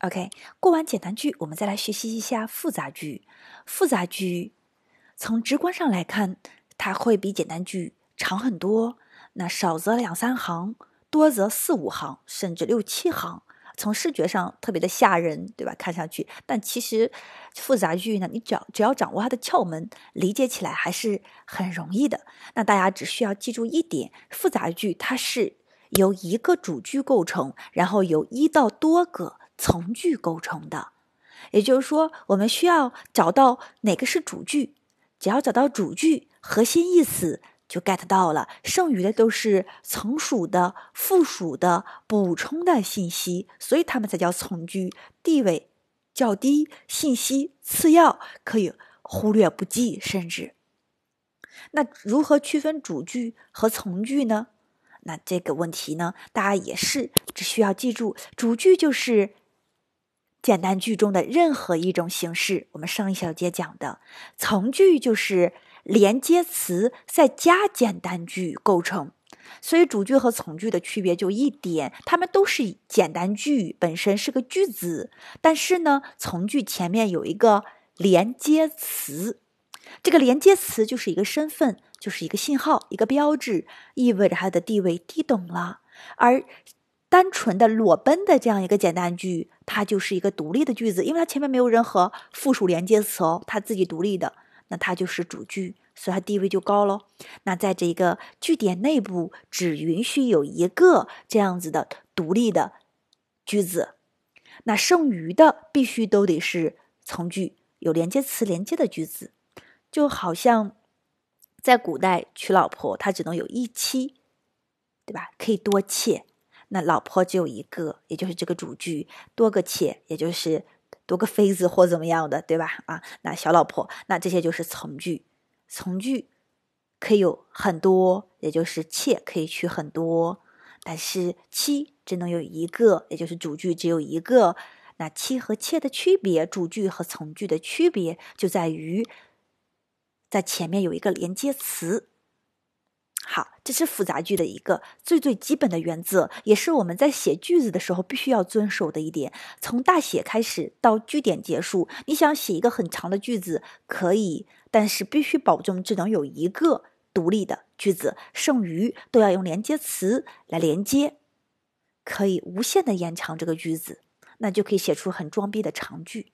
OK，过完简单句，我们再来学习一下复杂句。复杂句从直观上来看，它会比简单句长很多。那少则两三行，多则四五行，甚至六七行。从视觉上特别的吓人，对吧？看上去，但其实复杂句呢，你只要只要掌握它的窍门，理解起来还是很容易的。那大家只需要记住一点：复杂句它是由一个主句构成，然后由一到多个。从句构成的，也就是说，我们需要找到哪个是主句，只要找到主句，核心意思就 get 到了，剩余的都是从属的、附属的、补充的信息，所以它们才叫从句，地位较低，信息次要，可以忽略不计，甚至。那如何区分主句和从句呢？那这个问题呢，大家也是只需要记住，主句就是。简单句中的任何一种形式，我们上一小节讲的。从句就是连接词再加简单句构成，所以主句和从句的区别就一点，它们都是简单句本身是个句子，但是呢，从句前面有一个连接词，这个连接词就是一个身份，就是一个信号，一个标志，意味着它的地位低等了，而。单纯的裸奔的这样一个简单句，它就是一个独立的句子，因为它前面没有任何附属连接词哦，它自己独立的，那它就是主句，所以它地位就高喽。那在这个句点内部，只允许有一个这样子的独立的句子，那剩余的必须都得是从句，有连接词连接的句子，就好像在古代娶老婆，他只能有一妻，对吧？可以多妾。那老婆只有一个，也就是这个主句，多个妾，也就是多个妃子或怎么样的，对吧？啊，那小老婆，那这些就是从句，从句可以有很多，也就是妾可以娶很多，但是妻只能有一个，也就是主句只有一个。那妻和妾的区别，主句和从句的区别就在于，在前面有一个连接词。好，这是复杂句的一个最最基本的原则，也是我们在写句子的时候必须要遵守的一点。从大写开始到句点结束，你想写一个很长的句子可以，但是必须保证只能有一个独立的句子，剩余都要用连接词来连接，可以无限的延长这个句子，那就可以写出很装逼的长句。